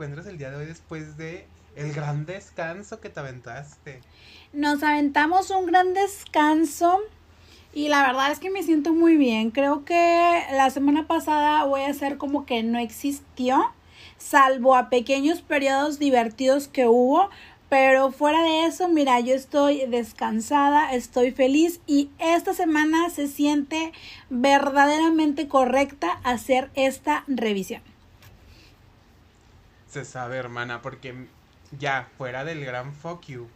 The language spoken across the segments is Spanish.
encuentras el día de hoy después de el gran descanso que te aventaste? Nos aventamos un gran descanso y la verdad es que me siento muy bien. Creo que la semana pasada voy a hacer como que no existió, salvo a pequeños periodos divertidos que hubo. Pero fuera de eso, mira, yo estoy descansada, estoy feliz y esta semana se siente verdaderamente correcta hacer esta revisión. Se sabe, hermana, porque ya fuera del gran fuck you,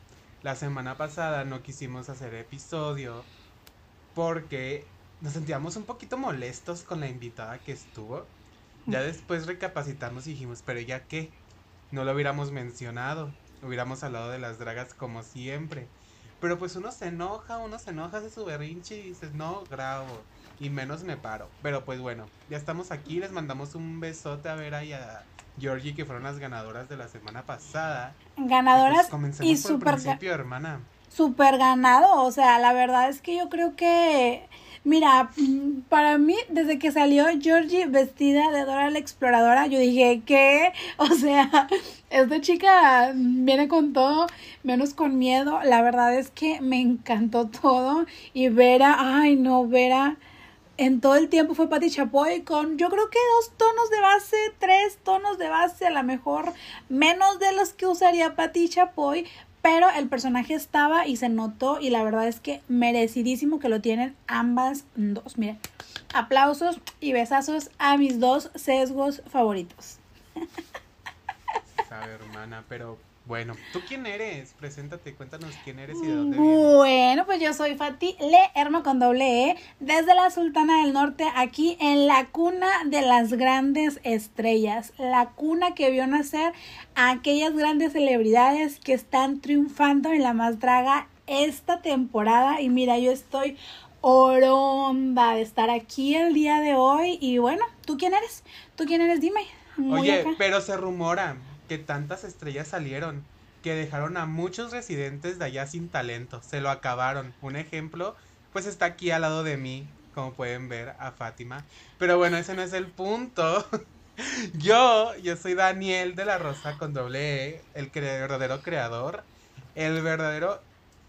la semana pasada no quisimos hacer episodio porque nos sentíamos un poquito molestos con la invitada que estuvo. Ya después recapacitamos y dijimos, pero ya qué, no lo hubiéramos mencionado, hubiéramos hablado de las dragas como siempre. Pero pues uno se enoja, uno se enoja, hace su berrinche y dices, no, grabo. Y menos me paro. Pero pues bueno, ya estamos aquí, les mandamos un besote a Vera y a Georgie, que fueron las ganadoras de la semana pasada. Ganadoras y, y súper... hermana. Súper ganado, o sea, la verdad es que yo creo que... Mira, para mí, desde que salió Georgie vestida de Dora la Exploradora, yo dije, ¿qué? O sea, esta chica viene con todo, menos con miedo. La verdad es que me encantó todo. Y Vera, ay no, Vera, en todo el tiempo fue Patti Chapoy con yo creo que dos tonos de base, tres tonos de base, a lo mejor menos de los que usaría Patti Chapoy, pero el personaje estaba y se notó y la verdad es que merecidísimo que lo tienen ambas dos. Miren, aplausos y besazos a mis dos sesgos favoritos. Sabe, hermana, pero bueno, ¿tú quién eres? Preséntate, cuéntanos quién eres y de dónde vienes. Bueno, pues yo soy Fati Lerma con doble E, desde la Sultana del Norte, aquí en la cuna de las grandes estrellas, la cuna que vio nacer a aquellas grandes celebridades que están triunfando en la más draga esta temporada. Y mira, yo estoy oronda de estar aquí el día de hoy. Y bueno, ¿tú quién eres? ¿Tú quién eres? Dime. Oye, pero se rumora que tantas estrellas salieron que dejaron a muchos residentes de allá sin talento, se lo acabaron. Un ejemplo, pues está aquí al lado de mí, como pueden ver, a Fátima. Pero bueno, ese no es el punto. yo, yo soy Daniel de la Rosa con doble E, el verdadero creador, el verdadero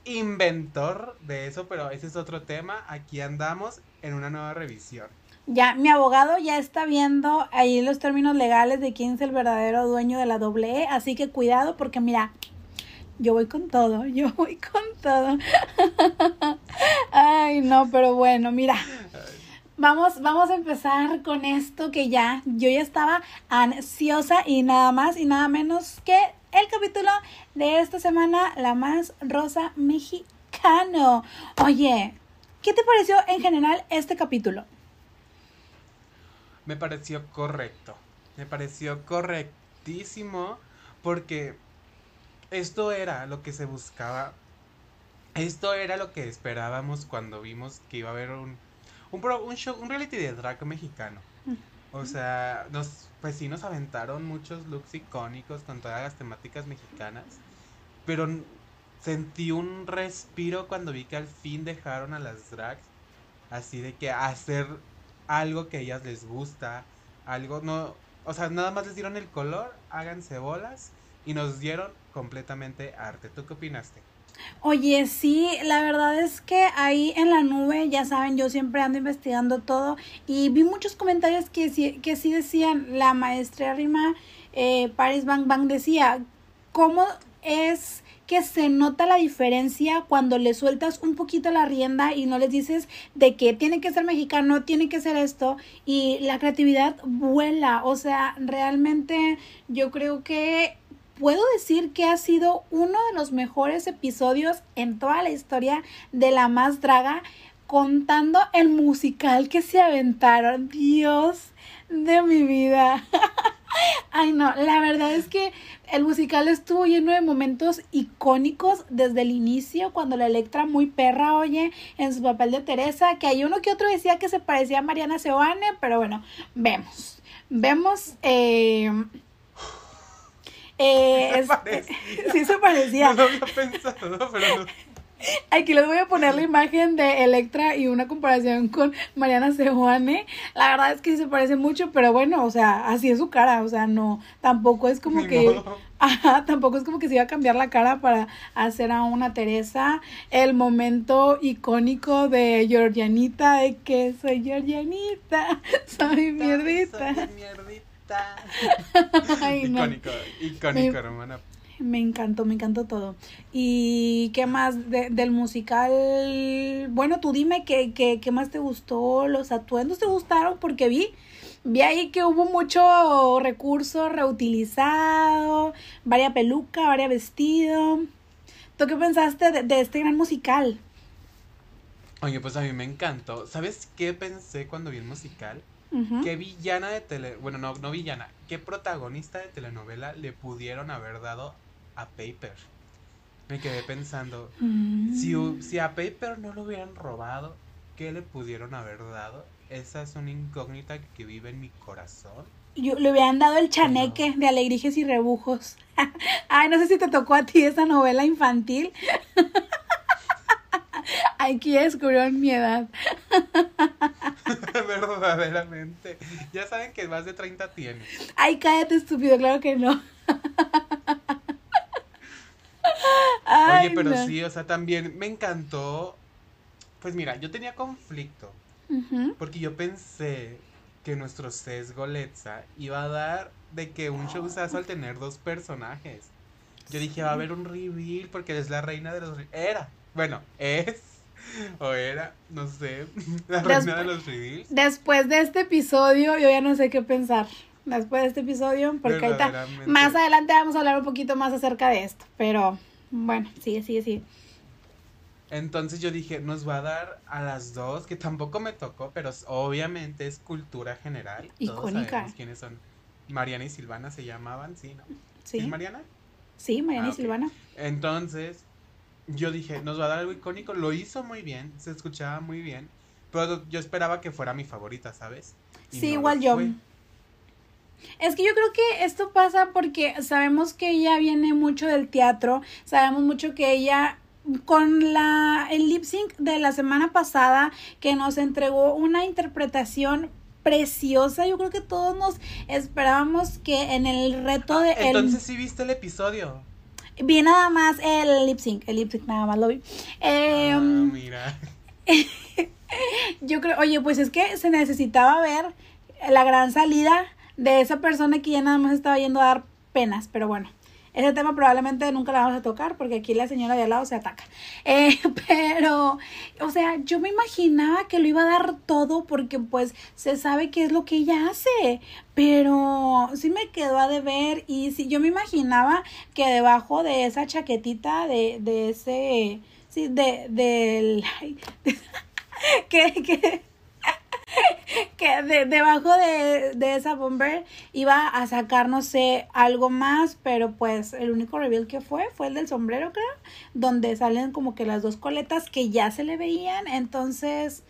inventor de eso, pero ese es otro tema. Aquí andamos en una nueva revisión. Ya, mi abogado ya está viendo ahí los términos legales de quién es el verdadero dueño de la doble E, así que cuidado porque mira, yo voy con todo, yo voy con todo. Ay, no, pero bueno, mira. Vamos, vamos a empezar con esto que ya, yo ya estaba ansiosa y nada más y nada menos que el capítulo de esta semana, la más rosa mexicano. Oye, ¿qué te pareció en general este capítulo? Me pareció correcto. Me pareció correctísimo porque esto era lo que se buscaba. Esto era lo que esperábamos cuando vimos que iba a haber un, un, show, un reality de drag mexicano. O sea, nos, pues sí nos aventaron muchos looks icónicos con todas las temáticas mexicanas. Pero sentí un respiro cuando vi que al fin dejaron a las drags así de que hacer algo que a ellas les gusta, algo no, o sea, nada más les dieron el color, háganse bolas y nos dieron completamente arte. ¿Tú qué opinaste? Oye, sí, la verdad es que ahí en la nube, ya saben, yo siempre ando investigando todo y vi muchos comentarios que sí, que sí decían, la maestra Rima eh, Paris Bang Bang decía, ¿cómo es que se nota la diferencia cuando le sueltas un poquito la rienda y no les dices de que tiene que ser mexicano, tiene que ser esto y la creatividad vuela. O sea, realmente yo creo que puedo decir que ha sido uno de los mejores episodios en toda la historia de La Más Draga contando el musical que se aventaron. Dios de mi vida. Ay, no, la verdad es que el musical estuvo lleno de momentos icónicos desde el inicio, cuando la Electra muy perra, oye, en su papel de Teresa, que hay uno que otro decía que se parecía a Mariana Seoane, pero bueno, vemos. Vemos, eh, eh, sí se parecía. No lo había pensado, pero no. Aquí les voy a poner la imagen de Electra y una comparación con Mariana Sejuane. La verdad es que se parece mucho, pero bueno, o sea, así es su cara, o sea, no, tampoco es como que, ajá, tampoco es como que se iba a cambiar la cara para hacer a una Teresa. El momento icónico de Georgianita, de que soy Georgianita, soy mierdita. Soy mierdita. Ay, no. Icónico, icónico, Me- hermana. Me encantó, me encantó todo. ¿Y qué más de- del musical? Bueno, tú dime qué, qué, qué más te gustó, los atuendos te gustaron, porque vi, vi ahí que hubo mucho recurso reutilizado, varia peluca, varia vestido. ¿Tú qué pensaste de, de este gran musical? Oye, pues a mí me encantó. ¿Sabes qué pensé cuando vi el musical? ¿Qué villana de tele... Bueno, no, no villana. ¿Qué protagonista de telenovela le pudieron haber dado a Paper? Me quedé pensando, Mm. si, si a Paper no lo hubieran robado, ¿qué le pudieron haber dado? Esa es una incógnita que vive en mi corazón. Yo, le hubieran dado el chaneque de alegrijes y rebujos. Ay, no sé si te tocó a ti esa novela infantil. Aquí ya descubrieron mi edad. Verdaderamente. Ya saben que más de 30 tiene. Ay, cállate, estúpido, claro que no. Oye, pero no. sí, o sea, también me encantó. Pues mira, yo tenía conflicto. Porque yo pensé que nuestro sesgo Letza iba a dar de que un showzazo al tener dos personajes. Yo dije, va a haber un reveal porque es la reina de los... Era, bueno, es, o era, no sé, la reina de los reveals. Después de este episodio, yo ya no sé qué pensar. Después de este episodio, porque ahorita más adelante vamos a hablar un poquito más acerca de esto. Pero bueno, sí, sí, sí. Entonces yo dije, nos va a dar a las dos, que tampoco me tocó, pero obviamente es cultura general. Todos Icónica. sabemos quiénes son. Mariana y Silvana se llamaban, sí, ¿no? Sí, ¿Es Mariana? sí, Mariana Ah, y ok. Silvana. Entonces, yo dije, nos va a dar algo icónico. Lo hizo muy bien, se escuchaba muy bien. Pero yo esperaba que fuera mi favorita, ¿sabes? Y Sí, no igual yo. fue. Es que yo creo que esto pasa porque sabemos que ella viene mucho del teatro, sabemos mucho que ella con la el lip sync de la semana pasada que nos entregó una interpretación preciosa, yo creo que todos nos esperábamos que en el reto de el- Entonces sí viste el episodio. vi nada más el lip sync, el lip sync nada más lo vi. Eh, Ah, mira. Yo creo, oye, pues es que se necesitaba ver la gran salida de esa persona que ya nada más estaba yendo a dar penas, pero bueno, ese tema probablemente nunca la vamos a tocar porque aquí la señora de al lado se ataca. Eh, pero, o sea, yo me imaginaba que lo iba a dar todo porque pues se sabe qué es lo que ella hace, pero sí me quedó a deber y sí, yo me imaginaba que debajo de esa chaquetita de, de ese, sí, de, del, que, que de- debajo de, de esa bomber iba a sacar, no sé, algo más, pero pues el único reveal que fue fue el del sombrero, creo, donde salen como que las dos coletas que ya se le veían, entonces,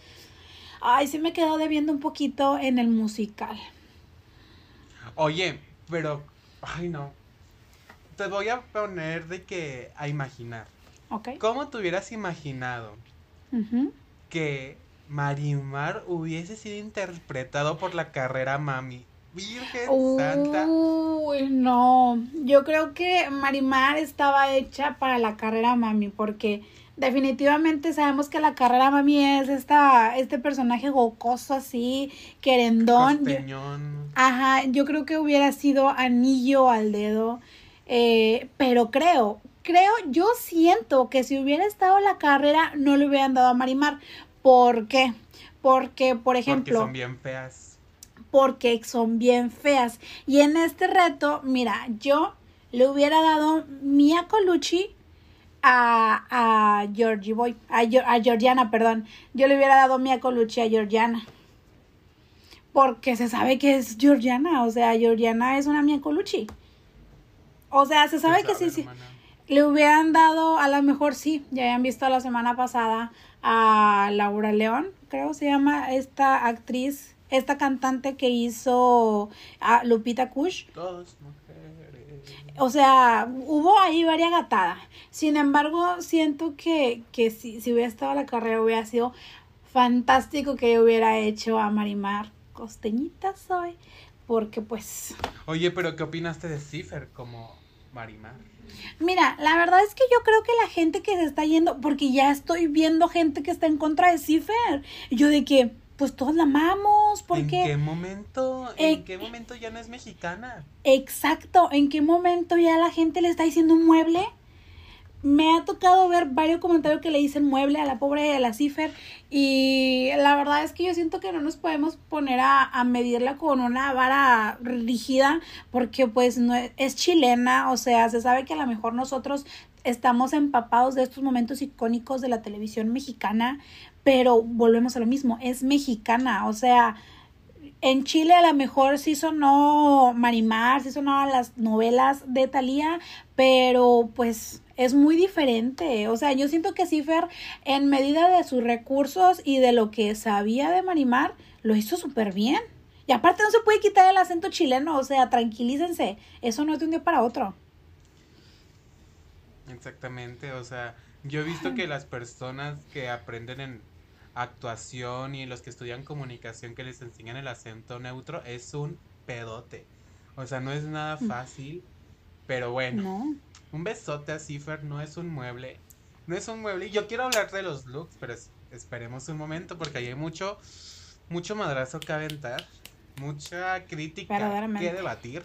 ay, sí me quedó debiendo un poquito en el musical. Oye, pero, ay no. Te voy a poner de que a imaginar. ¿Ok? ¿Cómo te hubieras imaginado que Marimar hubiese sido interpretado por la carrera Mami? Virgen Santa. Uy, no. Yo creo que Marimar estaba hecha para la carrera mami, porque definitivamente sabemos que la carrera mami es esta, este personaje gocoso así, querendón. Yo- ajá, yo creo que hubiera sido anillo al dedo. eh, pero creo, creo, yo siento que si hubiera estado la carrera, no le hubieran dado a Marimar. ¿Por qué? Porque, por ejemplo Porque son bien feas. porque son bien feas. Y en este reto, mira, yo le hubiera dado Mia Colucci a, a Georgie Boy, a, a Georgiana, perdón. Yo le hubiera dado Mia Colucci a Georgiana. Porque se sabe que es Georgiana, o sea, Georgiana es una Mia Colucci. O sea, se sabe Se que sí, sí. Le hubieran dado, a lo mejor sí, ya habían visto la semana pasada a Laura León, creo se llama esta actriz, esta cantante que hizo a Lupita Kush. Dos mujeres. o sea, hubo ahí varias gatadas. Sin embargo, siento que, que si, si hubiera estado la carrera hubiera sido fantástico que yo hubiera hecho a Marimar Costeñita soy, porque pues... Oye, pero ¿qué opinaste de Cipher como Marimar? Mira, la verdad es que yo creo que la gente que se está yendo, porque ya estoy viendo gente que está en contra de Cipher, yo de que, pues todos la amamos, porque... ¿En qué momento? ¿En qué momento ya no es mexicana? Exacto, ¿en qué momento ya la gente le está diciendo un mueble? Me ha tocado ver varios comentarios que le dicen mueble a la pobre de la Cifer y la verdad es que yo siento que no nos podemos poner a, a medirla con una vara rígida porque pues no es, es chilena, o sea, se sabe que a lo mejor nosotros estamos empapados de estos momentos icónicos de la televisión mexicana, pero volvemos a lo mismo, es mexicana, o sea, en Chile a lo mejor sí sonó Marimar, sí sonaban las novelas de Thalía, pero pues es muy diferente. O sea, yo siento que Cifer, en medida de sus recursos y de lo que sabía de Marimar, lo hizo súper bien. Y aparte no se puede quitar el acento chileno, o sea, tranquilícense, eso no es de un día para otro. Exactamente, o sea, yo he visto que las personas que aprenden en actuación y los que estudian comunicación que les enseñan el acento neutro es un pedote. O sea, no es nada mm. Pero bueno. No. Un besote a Cipher no es un mueble. No es un mueble. Y yo quiero hablar de los looks, pero esperemos un momento porque hay mucho, mucho madrazo que aventar. Mucha crítica que debatir.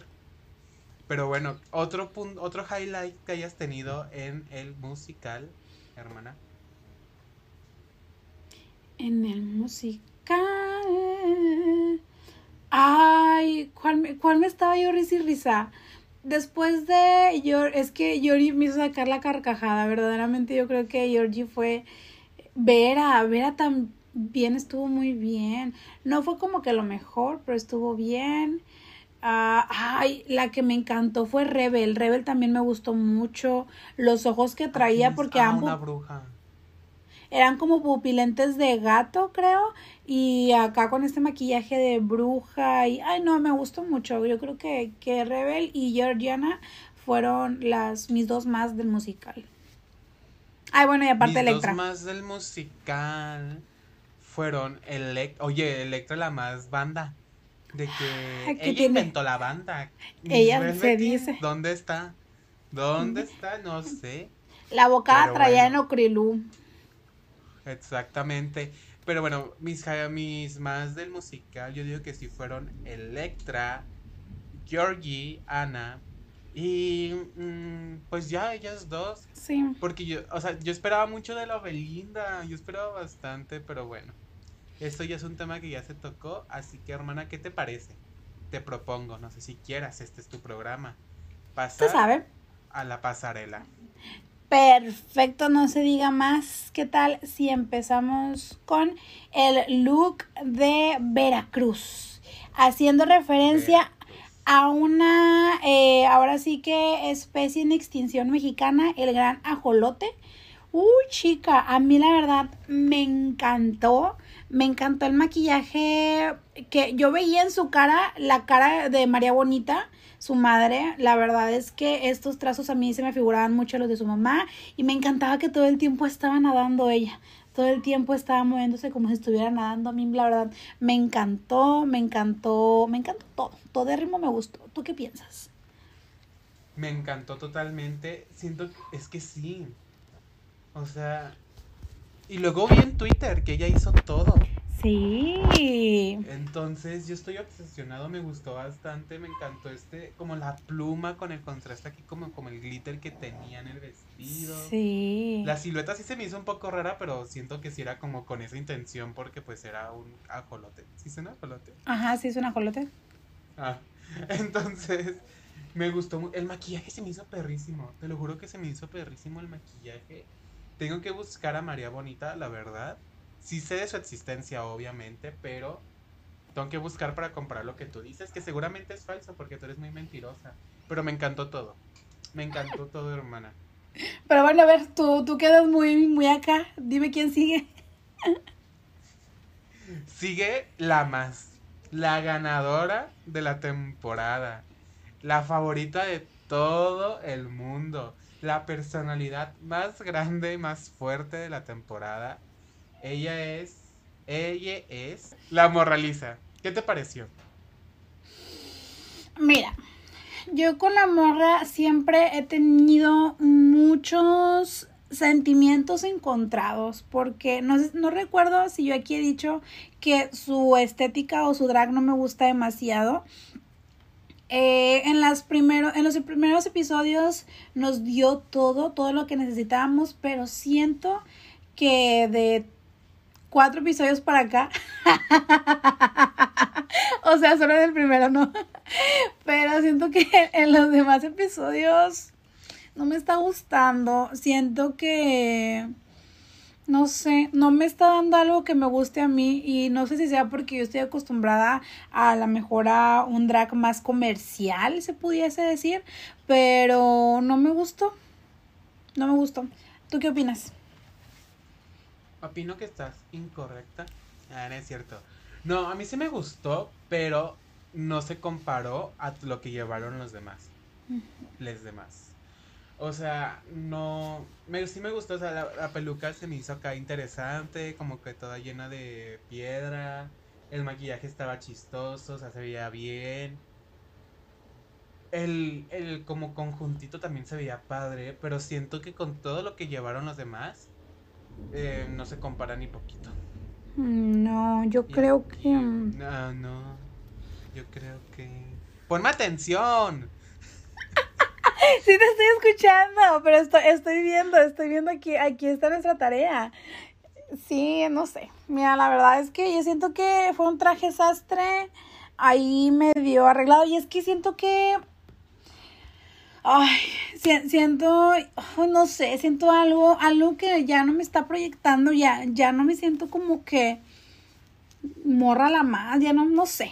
Pero bueno, otro punto, otro highlight que hayas tenido en el musical, hermana. En el musical. Ay, ¿cuál me, cuál me estaba yo risa y risa? Después de yo es que Yori me hizo sacar la carcajada, verdaderamente yo creo que Georgie fue Vera, Vera también estuvo muy bien. No fue como que lo mejor, pero estuvo bien. Uh, ay, la que me encantó fue Rebel. Rebel también me gustó mucho. Los ojos que traía, porque ambos. Una bruja eran como pupilentes de gato, creo, y acá con este maquillaje de bruja y, ay no, me gustó mucho, yo creo que, que Rebel y Georgiana fueron las mis dos más del musical. Ay, bueno, y aparte mis Electra. Dos más del musical fueron Electra, oye, Electra la más banda. De que ella inventó la banda. Ella se dice. ¿Dónde está? ¿Dónde está? No sé. La boca traía en Ocrilú. Exactamente. Pero bueno, mis, mis más del musical, yo digo que sí fueron Electra, Georgie, Ana y mm, pues ya ellas dos. Sí. Porque yo, o sea, yo esperaba mucho de la Belinda, yo esperaba bastante, pero bueno. Esto ya es un tema que ya se tocó, así que hermana, ¿qué te parece? Te propongo, no sé si quieras, este es tu programa. Pasar a la pasarela. Perfecto, no se diga más. ¿Qué tal si empezamos con el look de Veracruz? Haciendo referencia a una, eh, ahora sí que especie en extinción mexicana, el gran ajolote. Uy, chica, a mí la verdad me encantó. Me encantó el maquillaje que yo veía en su cara, la cara de María Bonita su madre. La verdad es que estos trazos a mí se me figuraban mucho los de su mamá y me encantaba que todo el tiempo estaba nadando ella. Todo el tiempo estaba moviéndose como si estuviera nadando. A mí, la verdad, me encantó, me encantó, me encantó todo. Todo el ritmo me gustó. ¿Tú qué piensas? Me encantó totalmente. Siento, es que sí. O sea, y luego vi en Twitter que ella hizo todo. Sí. Entonces yo estoy obsesionado, me gustó bastante, me encantó este, como la pluma con el contraste aquí, como, como el glitter que tenía en el vestido. Sí. La silueta sí se me hizo un poco rara, pero siento que sí era como con esa intención porque pues era un ajolote. ¿Sí es un ajolote? Ajá, sí es un ajolote. Ah, entonces me gustó, el maquillaje se me hizo perrísimo, te lo juro que se me hizo perrísimo el maquillaje. Tengo que buscar a María Bonita, la verdad sí sé de su existencia, obviamente, pero tengo que buscar para comprar lo que tú dices, que seguramente es falso porque tú eres muy mentirosa. Pero me encantó todo. Me encantó todo, hermana. Pero bueno, a ver, tú, tú quedas muy, muy acá. Dime quién sigue. Sigue la más, la ganadora de la temporada, la favorita de todo el mundo. La personalidad más grande, más fuerte de la temporada. Ella es. Ella es. La morraliza. ¿Qué te pareció? Mira, yo con la morra siempre he tenido muchos sentimientos encontrados porque no, no recuerdo si yo aquí he dicho que su estética o su drag no me gusta demasiado. Eh, en, las primero, en los primeros episodios nos dio todo, todo lo que necesitábamos, pero siento que de cuatro episodios para acá, o sea, solo en el primero no, pero siento que en los demás episodios no me está gustando. Siento que no sé, no me está dando algo que me guste a mí y no sé si sea porque yo estoy acostumbrada a la mejor a un drag más comercial, se pudiese decir, pero no me gustó. No me gustó. ¿Tú qué opinas? Opino que estás incorrecta. Ah, no es cierto. No, a mí sí me gustó, pero no se comparó a lo que llevaron los demás. Les demás. O sea, no. Me, sí me gustó. O sea, la, peluca se me hizo acá interesante. Como que toda llena de piedra. El maquillaje estaba chistoso. O sea, se veía bien. El, el como conjuntito también se veía padre. Pero siento que con todo lo que llevaron los demás. Eh, no se compara ni poquito. Mm, no, yo creo que. No, no. Yo creo que. Ponme atención. sí te estoy escuchando, pero estoy, estoy viendo, estoy viendo aquí, aquí está nuestra tarea. Sí, no sé. Mira, la verdad es que yo siento que fue un traje sastre ahí medio arreglado y es que siento que Ay, siento, no sé, siento algo, algo que ya no me está proyectando, ya, ya no me siento como que morra la más, ya no, no sé.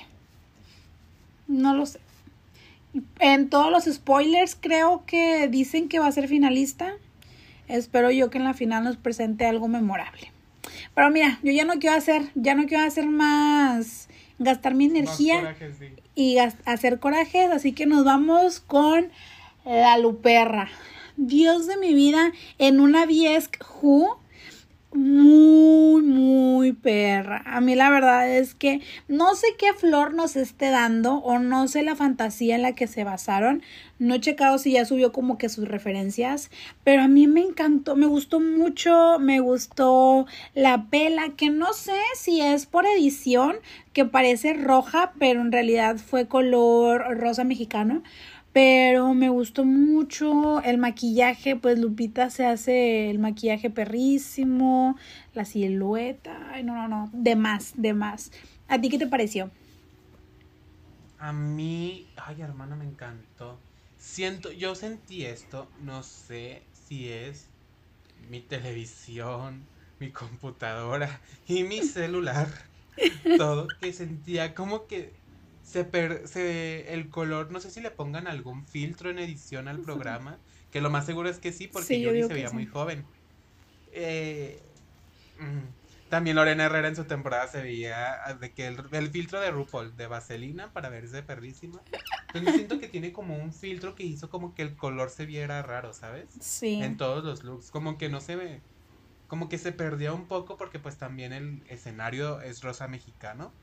No lo sé. En todos los spoilers creo que dicen que va a ser finalista. Espero yo que en la final nos presente algo memorable. Pero mira, yo ya no quiero hacer, ya no quiero hacer más, gastar mi energía y hacer corajes, así que nos vamos con la Luperra. Dios de mi vida, en una Viesc Who muy, muy perra. A mí la verdad es que no sé qué flor nos esté dando o no sé la fantasía en la que se basaron. No he checado si ya subió como que sus referencias, pero a mí me encantó, me gustó mucho, me gustó la pela, que no sé si es por edición, que parece roja, pero en realidad fue color rosa mexicano pero me gustó mucho el maquillaje, pues Lupita se hace el maquillaje perrísimo, la silueta, ay no, no, no, de más, de más. ¿A ti qué te pareció? A mí, ay hermana, me encantó. Siento, yo sentí esto, no sé si es mi televisión, mi computadora y mi celular. Todo que sentía como que se, per, se el color, no sé si le pongan algún filtro en edición al programa, que lo más seguro es que sí, porque sí, se veía muy joven. Eh, mm, también Lorena Herrera en su temporada se veía ah, de que el, filtro de RuPaul, de vaselina, para verse perrísima. Entonces siento que tiene como un filtro que hizo como que el color se viera raro, ¿sabes? Sí. En todos los looks, como que no se ve, como que se perdió un poco porque pues también el escenario es rosa mexicano.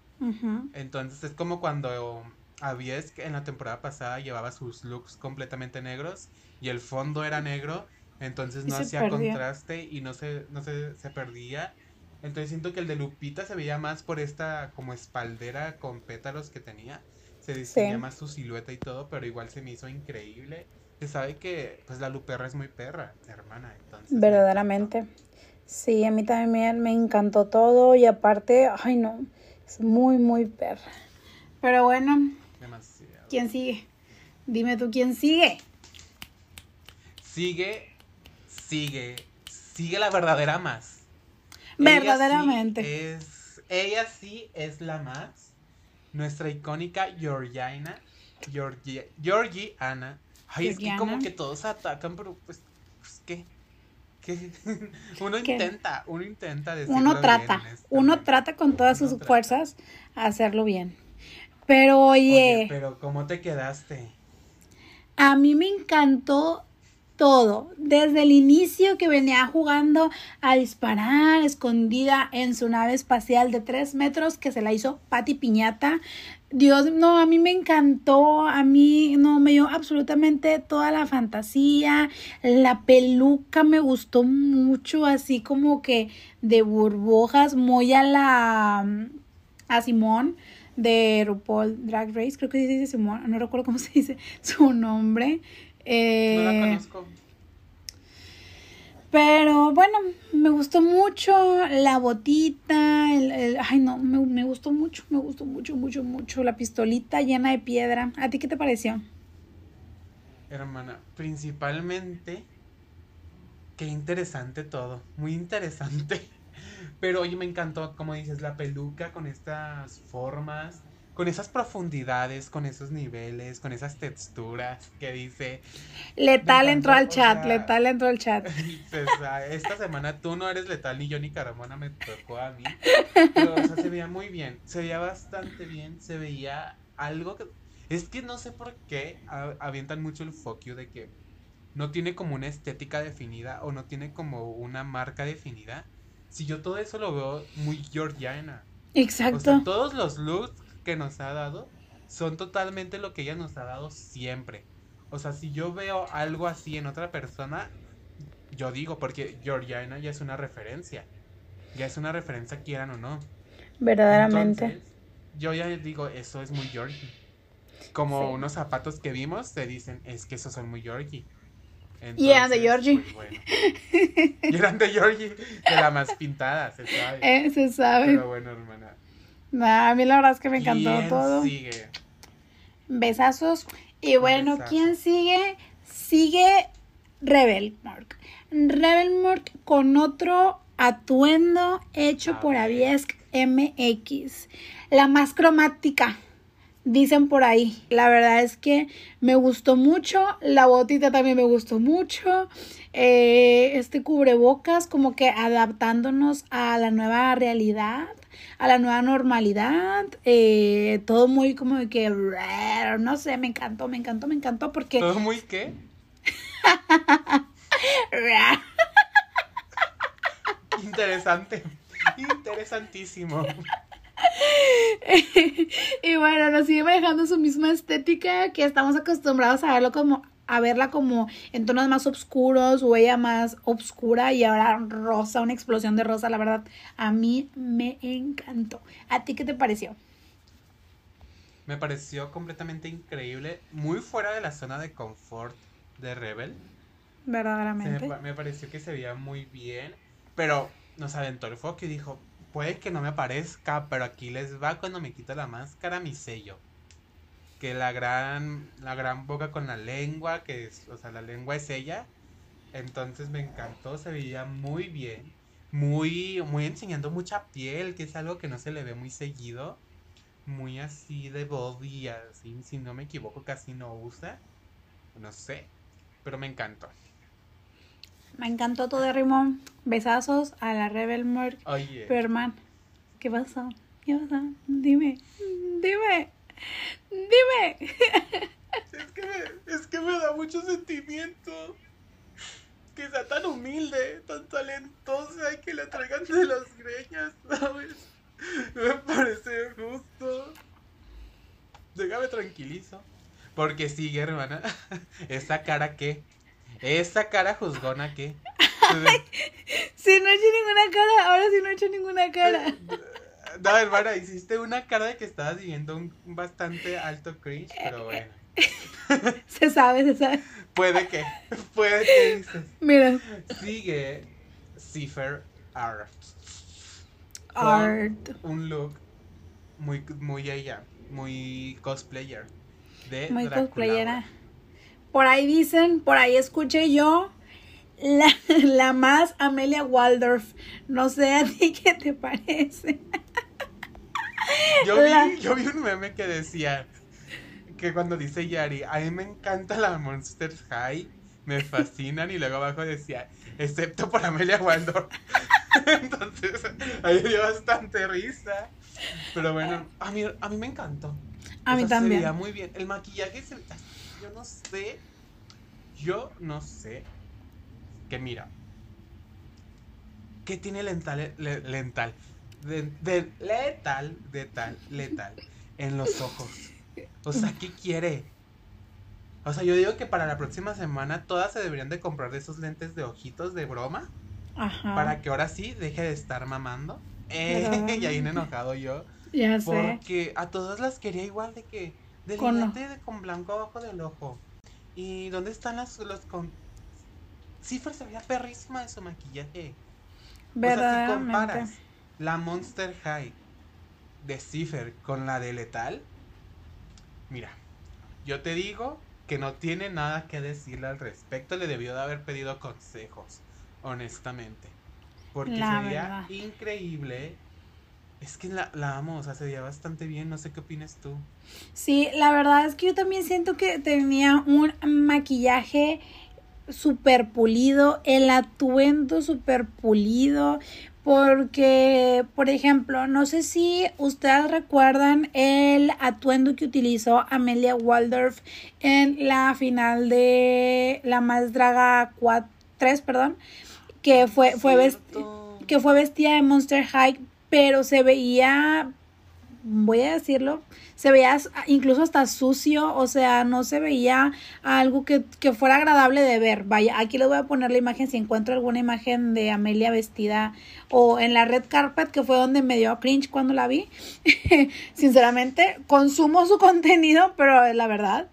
Entonces es como cuando Avies en la temporada pasada llevaba sus looks completamente negros y el fondo era negro, entonces no hacía contraste y no se, no se, se perdía. Entonces siento que el de Lupita se veía más por esta como espaldera con pétalos que tenía. Se distinguía más su silueta y todo, pero igual se me hizo increíble. Se sabe que pues la Luperra es muy perra, hermana. Entonces, Verdaderamente. Sí, a mí también me encantó todo y aparte, ay no, es muy, muy perra. Pero bueno. Demasiado. ¿Quién sigue? Dime tú quién sigue. Sigue, sigue, sigue la verdadera más. Verdaderamente. Ella sí es, ella sí es la más. Nuestra icónica Georgiana. Georgie, Georgie Ana. Ay, es que como que todos atacan, pero pues, pues ¿qué? uno intenta, uno intenta Uno trata, uno trata con todas sus fuerzas a hacerlo bien. Pero oye, Pero ¿cómo te quedaste? A mí me encantó todo, desde el inicio que venía jugando a disparar escondida en su nave espacial de tres metros que se la hizo Patti Piñata. Dios, no, a mí me encantó, a mí no me dio absolutamente toda la fantasía, la peluca me gustó mucho, así como que de burbujas, muy a la a Simón de RuPaul Drag Race, creo que dice Simón, no recuerdo cómo se dice su nombre. no la Eh, conozco. Pero bueno, me gustó mucho la botita, el, el- ay no, me, me gustó mucho, me gustó mucho, mucho, mucho la pistolita llena de piedra. ¿A ti qué te pareció? Hermana, principalmente, qué interesante todo, muy interesante. Pero oye, me encantó, como dices, la peluca con estas formas, con esas profundidades, con esos niveles, con esas texturas que dice, Letal entró al chat, sea- letal entró al chat. "Ah, esta semana tú no eres letal ni yo ni Carmona me tocó a mí. Pero, o sea, se veía muy bien, se veía bastante bien, se veía algo que... Es que no sé por qué avientan mucho el foco de que no tiene como una estética definida o no tiene como una marca definida. Si yo todo eso lo veo muy georgiana. O sea, Exacto. todos los looks que nos ha dado son totalmente lo que ella nos ha dado siempre. O sea, si yo veo algo así en otra persona, yo digo, porque Georgiana ya es una referencia. Ya es una referencia, quieran o no. Verdaderamente. Entonces, yo ya digo, eso es muy Georgie. Como Sí. unos zapatos que vimos, te dicen, es que esos son muy Georgie. Y eran de Georgie. pues, bueno. Y eran de Georgie, de la más pintada, se sabe. Eh, se sabe. Pero bueno, hermana. Nah, a mí la verdad es que me encantó ¿quién todo. sigue? Besazos. Y bueno, Besazos. ¿quién sigue? Sigue Rebel Mark. Rebel Mark con otro atuendo hecho A por. Aviesk MX. La más cromática. Dicen por ahí. La verdad es que me gustó mucho. La botita también me gustó mucho. Eh, este cubrebocas, como que adaptándonos a la nueva realidad, a la nueva normalidad. eh, todo muy como que. No sé, me encantó, me encantó, me encantó porque. ¿Todo muy qué? Interesante. Interesantísimo. y bueno, nos sigue manejando su misma estética que estamos acostumbrados a verlo como a verla como en tonos más oscuros o ella más oscura y ahora rosa, una explosión de rosa, la verdad, a mí me encantó. ¿A ti qué te pareció? Me pareció completamente increíble. Muy fuera de la zona de confort de Rebel. Me, Verdaderamente. pa- me pareció que se veía muy bien. Pero nos aventó el foco y dijo: Puede que no me parezca, pero aquí les va cuando me quito la máscara mi sello. Que la gran, la gran boca con la lengua, que es, o sea, la lengua es ella. Entonces me encantó, se veía muy bien. Muy, muy enseñando mucha piel, que es algo que no se le ve muy seguido. Muy así de body, así, si no me equivoco, casi no usa. No sé, pero me encantó. Me encantó todo Rimón. Besazos a la Rebel Mark. Oye, Pero hermano, ¿qué pasó? ¿Qué pasó? Dime, dime, dime. es que, me, es que me da mucho sentimiento. Que sea tan humilde, tan talentosa y que le traigan de las greñas, ¿sabes? Me parece justo. Déjame tranquilizo. Porque sigue, hermana. ¿Esa cara qué? ¿Esa cara juzgona qué? Si no he hecho ninguna cara, ahora sí no he hecho ninguna cara. No, hermana, hiciste una cara de que estabas viviendo un un bastante alto cringe, pero bueno. Se sabe, se sabe. Puede que, puede que dices. Mira, Sigue Cipher Art. art. Un look muy, muy ella, muy cosplayer. De Muy Draculaura. cosplayera. Por ahí dicen, por ahí escuché yo, la, la más Amelia Waldorf. No sé a ti qué te parece. Yo vi, La- yo vi un meme que decía que cuando dice Yari, a mí me encanta la Monster High, me fascinan, y luego abajo decía, excepto por Amelia Waldorf. Entonces, ahí dio bastante risa. Pero bueno, a mí, a mí me encantó. A mí también. Se veía muy bien. El maquillaje, se- yo no sé. Yo no sé. Que mira. ¿Qué tiene lental, le- lental? De, de- letal, de tal, letal. En los ojos. O sea, ¿qué quiere? O sea, yo digo que para la próxima semana todas se deberían de comprar de esos lentes de ojitos de broma. Ajá. Para que ahora sí deje de estar mamando. Eh, Pero- ya bien enojado yo. Ya sé. Porque a todas las quería igual de que delineante de con blanco abajo del ojo. ¿Y dónde están las los con Cipher se veía perrísima de su maquillaje. O sea, si Verdaderamente. comparas la Monster High de Cipher con la de Letal, mira, yo te digo que no tiene nada que decirle al respecto, le debió de haber pedido consejos, honestamente. Porque La sería verdad. increíble. Es que la, la amo, o sea, se veía bastante bien, no sé qué opinas tú. Sí, la verdad es que yo también siento que tenía un maquillaje súper pulido, el atuendo súper pulido, porque, por ejemplo, no sé si ustedes recuerdan el atuendo que utilizó Amelia Waldorf en la final de La Más Draga 4, 3, perdón, que fue, fue, que fue vestida de Monster High, pero se veía, voy a decirlo, se veía incluso hasta sucio, o sea, no se veía algo que, que fuera agradable de ver. Vaya, aquí les voy a poner la imagen si encuentro alguna imagen de Amelia vestida o en la red carpet, que fue donde me dio cringe cuando la vi. Sinceramente, consumo su contenido, pero es la verdad.